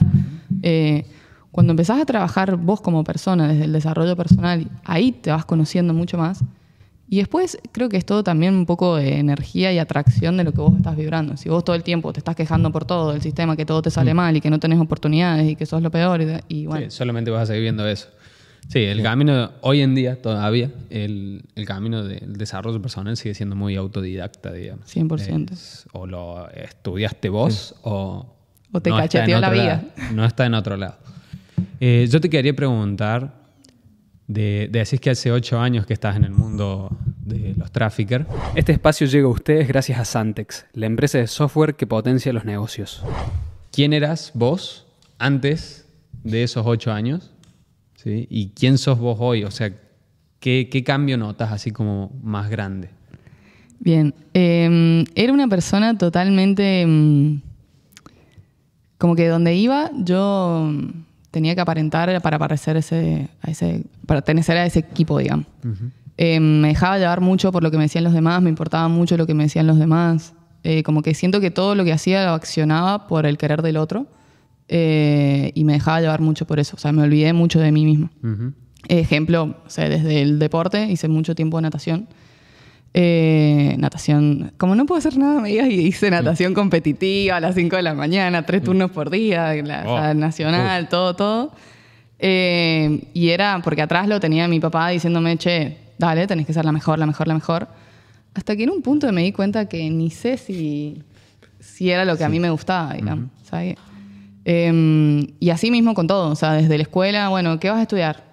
Eh, cuando empezás a trabajar vos como persona desde el desarrollo personal, ahí te vas conociendo mucho más. Y después creo que es todo también un poco de energía y atracción de lo que vos estás vibrando. Si vos todo el tiempo te estás quejando por todo, del sistema, que todo te sale mal y que no tenés oportunidades y que sos lo peor, y, bueno, Sí, solamente vas a seguir viendo eso. Sí, el camino, hoy en día todavía, el, el camino del desarrollo personal sigue siendo muy autodidacta, digamos. 100%. Es- o lo estudiaste vos o... O te cacheteó la vida. lado. No está en otro lado. Eh, yo te quería preguntar, de, de decís que hace ocho años que estás en el mundo de los traffickers. Este espacio llega a ustedes gracias a Santex, la empresa de software que potencia los negocios. ¿Quién eras vos antes de esos ocho años? ¿Sí? ¿Y quién sos vos hoy? O sea, ¿qué, qué cambio notas así como más grande? Bien, eh, era una persona totalmente... mm, como que donde iba yo tenía que aparentar para parecer ese, a ese, para pertenecer a ese equipo, digamos. Eh, me dejaba llevar mucho por lo que me decían los demás, me importaba mucho lo que me decían los demás. Eh, como que siento que todo lo que hacía lo accionaba por el querer del otro eh, y me dejaba llevar mucho por eso. O sea, me olvidé mucho de mí mismo. Ujú. Ejemplo, o sea, desde el deporte hice mucho tiempo natación. Eh, natación, como no puedo hacer nada, me digas, y hice natación competitiva a las 5 de la mañana, tres turnos por día, la, Oh. sea, nacional, todo, todo. Eh, y era porque atrás lo tenía mi papá diciéndome, che, dale, tenés que ser la mejor, la mejor, la mejor. Hasta que en un punto me di cuenta que ni sé si, si era lo que a mí me gustaba, digamos. ¿sabes? Eh, y así mismo con todo, o sea, desde la escuela, bueno, ¿qué vas a estudiar?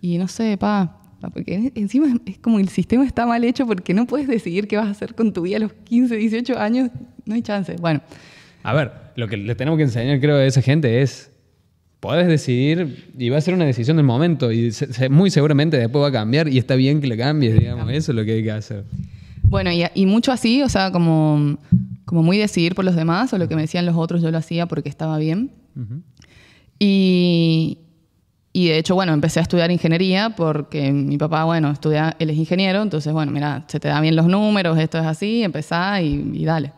Y no sé, pa, porque en- encima es- como el sistema está mal hecho porque no puedes decidir qué vas a hacer con tu vida a los 15, 18 años, no hay chance. Bueno, A ver, lo que le tenemos que enseñar, creo, a esa gente es. Podés decidir y va a ser una decisión del momento y se- muy seguramente después va a cambiar y está bien que le cambies, digamos. Eso es lo que hay que hacer. Bueno, y, y mucho así, o sea, como, como muy decidir por los demás, o lo que me decían los otros, yo lo hacía porque estaba bien. Y, y de hecho, bueno, empecé a estudiar ingeniería porque mi papá, bueno, estudia, él es ingeniero, entonces, bueno, mira, se te dan bien los números, esto es así, empezá y, y dale.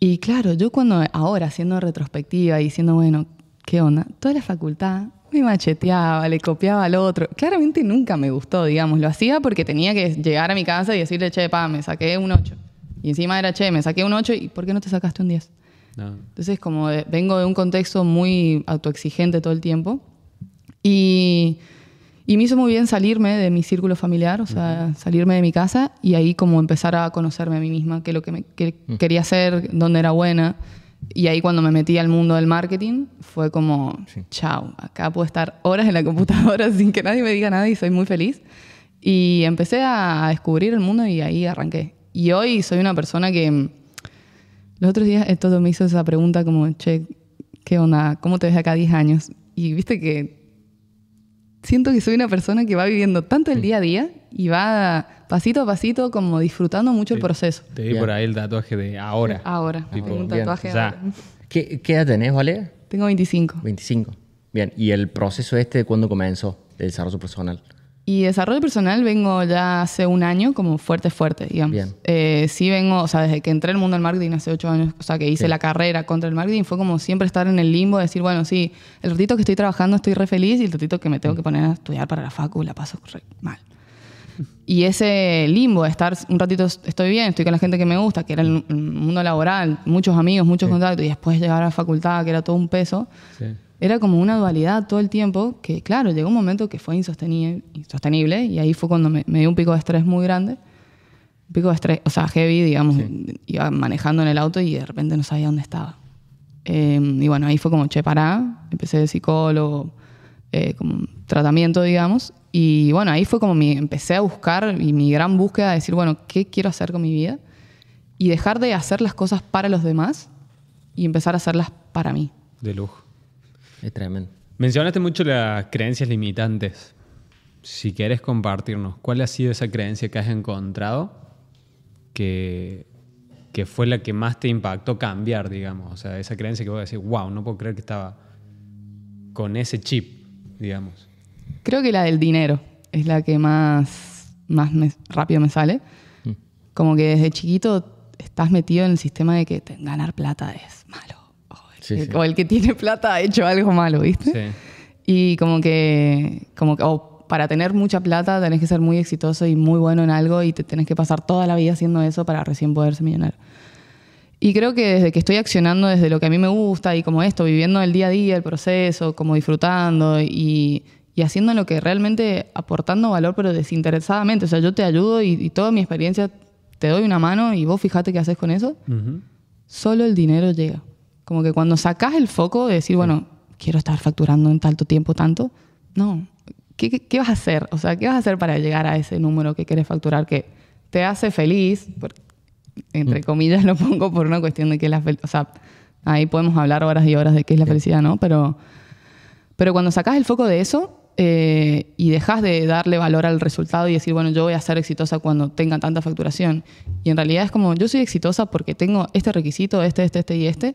Y claro, yo cuando ahora haciendo retrospectiva y diciendo, bueno, ¿qué onda? Toda la facultad me macheteaba, le copiaba al otro. Claramente nunca me gustó, digamos. Lo hacía porque tenía que llegar a mi casa y decirle, che, pa, me saqué un 8. Y encima era, che, me saqué un 8 y ¿por qué no te sacaste un 10? No. Entonces, como de- vengo de un contexto muy autoexigente todo el tiempo. Y, y me hizo muy bien salirme de mi círculo familiar, o sea, salirme de mi casa y ahí como empezar a conocerme a mí misma, qué lo que, me, qué quería hacer, dónde era buena. Y ahí cuando me metí al mundo del marketing fue como, chao, acá puedo estar horas en la computadora sin que nadie me diga nada y soy muy feliz. Y empecé a descubrir el mundo y ahí arranqué. Y hoy soy una persona que mm, los otros días todo me hizo esa pregunta como, che, ¿qué onda? ¿Cómo te ves acá a 10 años? Y viste que siento que soy una persona que va viviendo tanto el día a día y va pasito a pasito como disfrutando mucho el proceso. Te di por ahí el tatuaje de ahora. Ahora, Tipo, tengo un tatuaje. ahora. ¿Qué, qué edad tenés, Vale? Tengo 25. 25. Bien, ¿y el proceso este cuándo comenzó, de desarrollo personal? Y desarrollo personal vengo ya hace un año como fuerte, fuerte, digamos. Bien. Eh, sí vengo, o sea, desde que entré al mundo del marketing hace ocho años, o sea, que hice Sí. la carrera contra el marketing, fue como siempre estar en el limbo, decir, bueno, sí, el ratito que estoy trabajando estoy re feliz y el ratito que me tengo que poner a estudiar para la facu la paso re mal. Y ese limbo, de estar un ratito estoy bien, estoy con la gente que me gusta, que era el, mundo laboral, muchos amigos, muchos contactos, y después llegar a la facultad, que era todo un peso, Sí. Era como una dualidad todo el tiempo que, claro, llegó un momento que fue insostenible, insostenible y ahí fue cuando me, me dio un pico de estrés muy grande. Un pico de estrés, o sea, heavy, digamos, iba manejando en el auto y de repente no sabía dónde estaba. Eh, y bueno, ahí fue como, che, pará, empecé de psicólogo, eh, como tratamiento, digamos. Y bueno, ahí fue como mi, empecé a buscar y mi gran búsqueda de decir, bueno, ¿qué quiero hacer con mi vida? Y dejar de hacer las cosas para los demás y empezar a hacerlas para mí. De lujo. Es tremendo. Mencionaste mucho las creencias limitantes. Si quieres compartirnos, ¿cuál ha sido esa creencia que has encontrado que, que fue la que más te impactó cambiar, digamos? O sea, esa creencia que vos decís, wow, no puedo creer que estaba con ese chip, digamos. Creo que la del dinero es la que más, más me- rápido me sale. Como que desde chiquito estás metido en el sistema de que ganar plata es malo. Sí, que, sí. o el que tiene plata ha hecho algo malo, ¿viste? Sí. Y como que, como que o para tener mucha plata tenés que ser muy exitoso y muy bueno en algo y te tenés que pasar toda la vida haciendo eso para recién poder ser millonario. Y creo que desde que estoy accionando desde lo que a mí me gusta y como esto, viviendo el día a día, el proceso, como disfrutando y, y haciendo lo que realmente aportando valor, pero desinteresadamente. O sea, yo te ayudo y, y toda mi experiencia te doy una mano y vos fijate qué haces con eso. Ujú. Solo el dinero llega. Como que cuando sacás el foco de decir, bueno, quiero estar facturando en tanto tiempo, tanto, no. ¿Qué, qué, qué vas a hacer? O sea, ¿qué vas a hacer para llegar a ese número que quieres facturar que te hace feliz? Entre comillas lo pongo por una cuestión de que la fel- o sea, ahí podemos hablar horas y horas de qué es la felicidad, ¿no? Pero, pero cuando sacas el foco de eso eh, y dejas de darle valor al resultado y decir, bueno, yo voy a ser exitosa cuando tenga tanta facturación, y en realidad es como, yo soy exitosa porque tengo este requisito, este, este, este y este,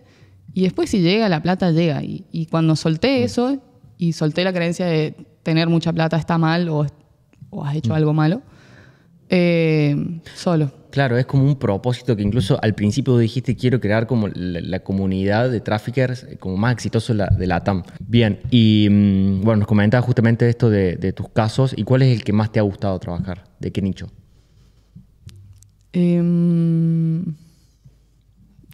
y después si llega la plata, llega. Y, y cuando solté eso y solté la creencia de tener mucha plata está mal o, o has hecho algo malo. Eh, solo. Claro, es como un propósito que incluso al principio dijiste quiero crear como la, la comunidad de traffickers eh, como más exitoso de la, de la TAM. Bien, y mm, bueno, nos comentabas justamente esto de, de tus casos y cuál es el que más te ha gustado trabajar, de qué nicho. Em,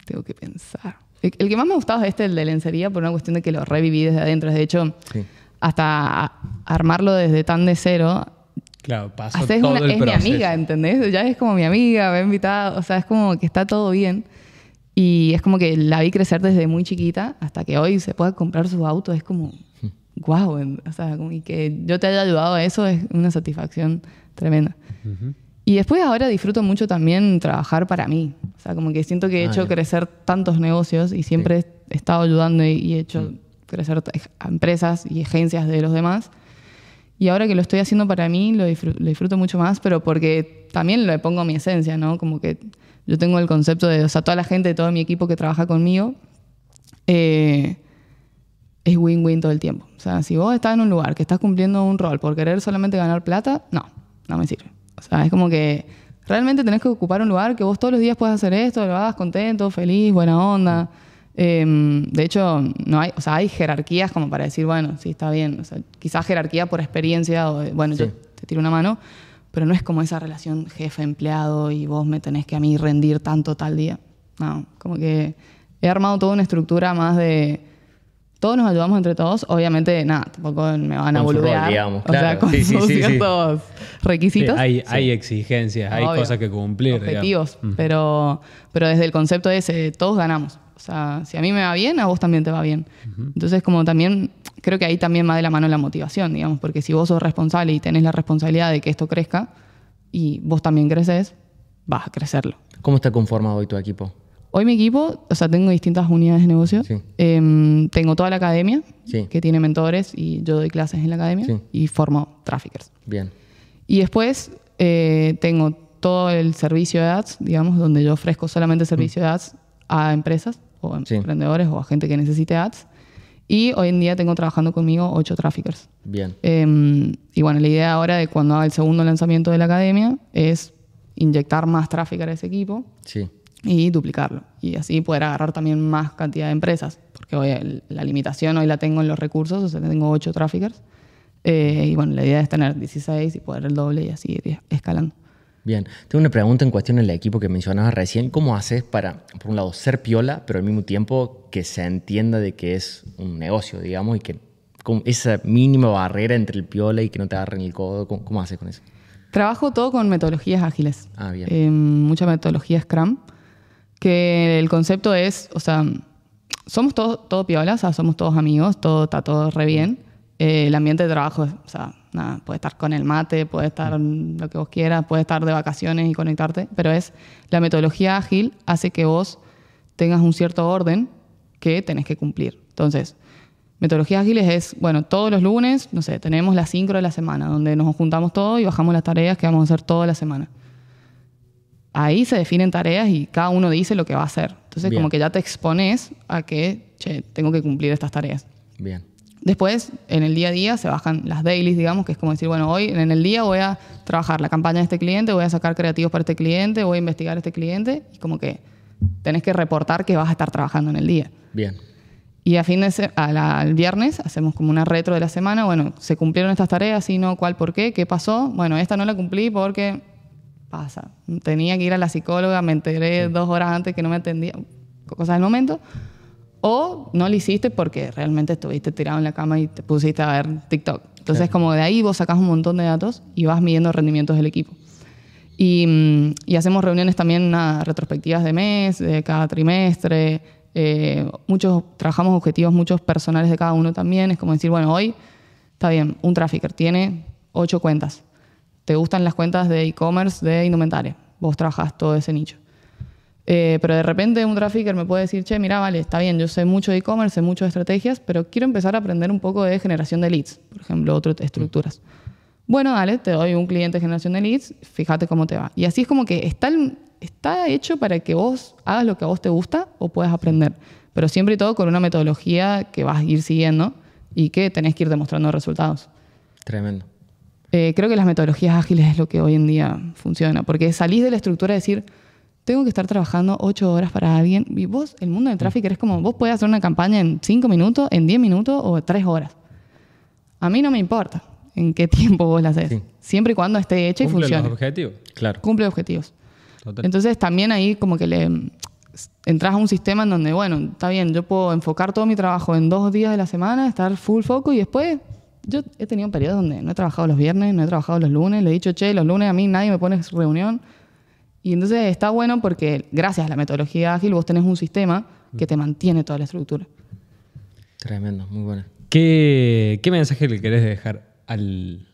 tengo que pensar. El, el que más me ha gustado es este, el de lencería, por una cuestión de que lo reviví desde adentro. De hecho, Sí. hasta armarlo desde tan de cero, Claro, pasó todo una- el es proceso. mi amiga, ¿entendés? Ya es como mi amiga, me ha invitado, o sea, es como que está todo bien. Y es como que la vi crecer desde muy chiquita hasta que hoy se pueda comprar su auto, es como, wow, o sea, como y que yo te haya ayudado a eso es una satisfacción tremenda. Y después ahora disfruto mucho también trabajar para mí, o sea, como que siento que he Ah, hecho ya. crecer tantos negocios y siempre he estado ayudando y, y he hecho crecer a empresas y agencias de los demás. Y ahora que lo estoy haciendo para mí, lo disfruto, lo disfruto mucho más, pero porque también le pongo mi esencia, ¿no? Como que yo tengo el concepto de, o sea, toda la gente, todo mi equipo que trabaja conmigo, eh, es win-win todo el tiempo. O sea, si vos estás en un lugar que estás cumpliendo un rol por querer solamente ganar plata, no, no me sirve. O sea, es como que realmente tenés que ocupar un lugar que vos todos los días puedas hacer esto, lo hagas contento, feliz, buena onda. Eh, de hecho, no hay, o sea, hay jerarquías como para decir, bueno, sí, está bien. O sea, quizás jerarquía por experiencia o, bueno, yo te tiro una mano, pero no es como esa relación jefe-empleado y vos me tenés que a mí rendir tanto tal día. No, como que he armado toda una estructura más de todos nos ayudamos entre todos. Obviamente, nada, tampoco me van a boludear. digamos, O sea, claro. con Sí, sus ciertos Sí, requisitos. hay, hay exigencias, hay Obvio. cosas que cumplir. Objetivos. digamos. Pero, pero desde el concepto ese, todos ganamos. O sea, si a mí me va bien, a vos también te va bien. Entonces, como también, creo que ahí también va de la mano la motivación, digamos, porque si vos sos responsable y tenés la responsabilidad de que esto crezca y vos también creces, vas a crecerlo. ¿Cómo está conformado hoy tu equipo? Hoy mi equipo, o sea, tengo distintas unidades de negocio. Sí. Em, tengo toda la academia, Sí. que tiene mentores y yo doy clases en la academia Sí. y formo traffickers. Bien. Y después eh, tengo todo el servicio de ads, digamos, donde yo ofrezco solamente servicio de ads a empresas o a emprendedores o a gente que necesite ads. Y hoy en día tengo trabajando conmigo ocho traffickers. Bien. Em, y bueno, la idea ahora de cuando haga el segundo lanzamiento de la academia es inyectar más tráfico a ese equipo Sí. Y duplicarlo. Y así poder agarrar también más cantidad de empresas. Porque hoy la limitación hoy la tengo en los recursos, o sea, tengo ocho traffickers. Eh, y bueno, la idea es tener 16 y poder el doble y así ir escalando. Bien. Tengo una pregunta en cuestión del equipo que mencionabas recién. ¿Cómo haces para, por un lado, ser piola, pero al mismo tiempo que se entienda de que es un negocio, digamos, y que con esa mínima barrera entre el piola y que no te agarren el codo? ¿Cómo, cómo haces con eso? Trabajo todo con metodologías ágiles. Ah, bien. Eh, mucha metodología Scrum. Que el concepto es, o sea, somos todos todo sea, somos todos amigos, todo está todo re bien. Eh, el ambiente de trabajo, o sea, nada, puede estar con el mate, puede estar lo que vos quieras, puede estar de vacaciones y conectarte, pero es la metodología ágil hace que vos tengas un cierto orden que tenés que cumplir. Entonces, metodologías ágiles es, bueno, todos los lunes, no sé, tenemos la sincro de la semana, donde nos juntamos todos y bajamos las tareas que vamos a hacer toda la semana. Ahí se definen tareas y cada uno dice lo que va a hacer. Entonces, Bien. como que ya te expones a que, che, tengo que cumplir estas tareas. Bien. Después, en el día a día, se bajan las dailies, digamos, que es como decir, bueno, hoy en el día voy a trabajar la campaña de este cliente, voy a sacar creativos para este cliente, voy a investigar a este cliente, y como que tenés que reportar que vas a estar trabajando en el día. Bien. Y a fin de se- a la- al viernes hacemos como una retro de la semana. Bueno, se cumplieron estas tareas, sí, no, cuál, por qué, qué pasó. Bueno, esta no la cumplí porque pasa. Tenía que ir a la psicóloga, me enteré dos horas antes que no me atendía, cosas del momento. O no lo hiciste porque realmente estuviste tirado en la cama y te pusiste a ver TikTok. Entonces, como de ahí vos sacás un montón de datos y vas midiendo rendimientos del equipo. Y, mm, y hacemos reuniones también nada, retrospectivas de mes, de cada trimestre. eh, muchos, trabajamos objetivos muchos personales de cada uno también. Es como decir, bueno, hoy está bien, un trafficker tiene ocho cuentas. ¿Te gustan las cuentas de e-commerce, de indumentaria? Vos trabajás todo ese nicho. Eh, pero de repente un trafficker me puede decir, che, mira, vale, está bien, yo sé mucho de e-commerce, sé mucho de estrategias, pero quiero empezar a aprender un poco de generación de leads, por ejemplo, otras estructuras. Bueno, dale, te doy un cliente de generación de leads, fíjate cómo te va. Y así es como que está, el- está hecho para que vos hagas lo que a vos te gusta o puedas aprender, pero siempre y todo con una metodología que vas a ir siguiendo, y que tenés que ir demostrando resultados. Tremendo. Eh, creo que las metodologías ágiles es lo que hoy en día funciona, porque salís de la estructura de decir, tengo que estar trabajando ocho horas para alguien, y vos, el mundo del tráfico, es como, vos podés hacer una campaña en cinco minutos, en diez minutos o tres horas. A mí no me importa en qué tiempo vos la haces, Sí. siempre y cuando esté hecha y Cumple funcione. los objetivos. Claro. Cumple objetivos. Total. Entonces también ahí como que le entras a un sistema en donde, bueno, está bien, yo puedo enfocar todo mi trabajo en dos días de la semana, estar full foco y después yo he tenido periodos donde no he trabajado los viernes, no he trabajado los lunes, le he dicho, che, los lunes a mí nadie me pone reunión. Y entonces está bueno porque gracias a la metodología ágil vos tenés un sistema que te mantiene toda la estructura. Tremendo, muy bueno. ¿Qué, qué mensaje le querés dejar al,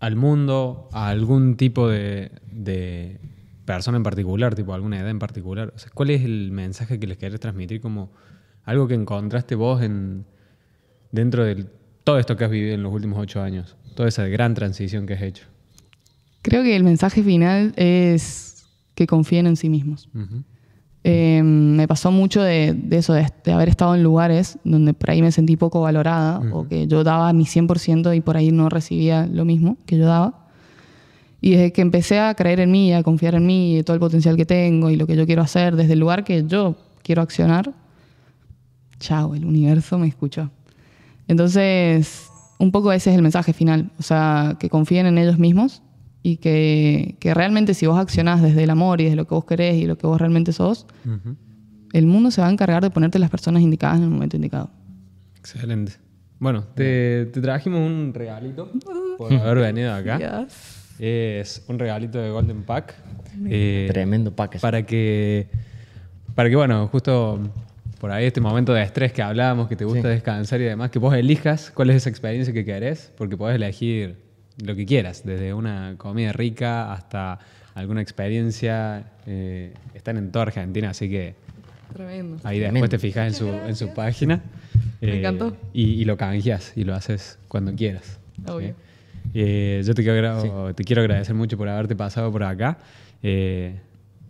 al mundo, a algún tipo de, de persona en particular, tipo alguna edad en particular? O sea, ¿Cuál es el mensaje que les querés transmitir como algo que encontraste vos en, dentro de todo esto que has vivido en los últimos ocho años? Toda esa gran transición que has hecho. Creo que el mensaje final es que confíen en sí mismos. Ujú. Eh, me pasó mucho de, de eso, de, de haber estado en lugares donde por ahí me sentí poco valorada o que yo daba mi 100% y por ahí no recibía lo mismo que yo daba. Y desde que empecé a creer en mí, a confiar en mí y todo el potencial que tengo y lo que yo quiero hacer desde el lugar que yo quiero accionar, chao, el universo me escuchó. Entonces, un poco ese es el mensaje final, o sea, que confíen en ellos mismos y que, que realmente si vos accionás desde el amor y desde lo que vos querés y lo que vos realmente sos, Ujú. el mundo se va a encargar de ponerte las personas indicadas en el momento indicado. Excelente. Bueno, te, te trajimos un regalito por haber venido acá. Es un regalito de Golden Pack. eh, Tremendo package. para que, para que, bueno, justo por ahí este momento de estrés que hablábamos, que te gusta Sí. descansar y demás, que vos elijas cuál es esa experiencia que querés, porque podés elegir lo que quieras, desde una comida rica hasta alguna experiencia. eh, están en toda Argentina, así que Tremendo. ahí Tremendo. después te fijas en su, en su página. Me eh, encantó. Y, y lo canjeas y lo haces cuando quieras. Obvio. ¿sí? Eh, yo te quiero, agra- te quiero agradecer mucho por haberte pasado por acá. eh,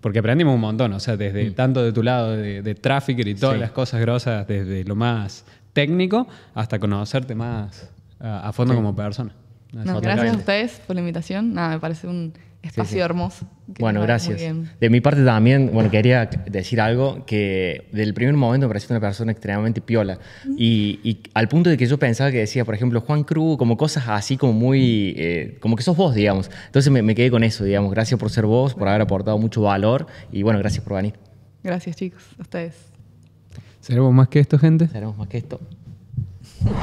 porque aprendimos un montón, o sea, desde tanto de tu lado de, de trafficker y todas Sí. las cosas grosas, desde lo más técnico hasta conocerte más a, a fondo como persona. No, gracias a ustedes por la invitación. Nada, me parece un espacio sí. hermoso. Bueno, gracias. De mi parte también, bueno, quería decir algo que del primer momento me pareció una persona extremadamente piola. Y, y al punto de que yo pensaba que decía, por ejemplo, Juan Cruz, como cosas así como muy, eh, como que sos vos, digamos. Entonces me, me quedé con eso, digamos. Gracias por ser vos, por haber aportado mucho valor y bueno, gracias por venir. Gracias, chicos. A ustedes. ¿Seremos más que esto, gente? Seremos más que esto.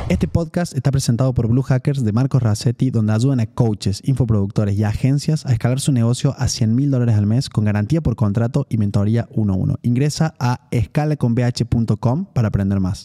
Este podcast está presentado por Blue Hackers de Marcos Racetti, donde ayudan a coaches, infoproductores y agencias a escalar su negocio a 100 mil dólares al mes con garantía por contrato y mentoría 1 a 1. Ingresa a escalaconbh.com para aprender más.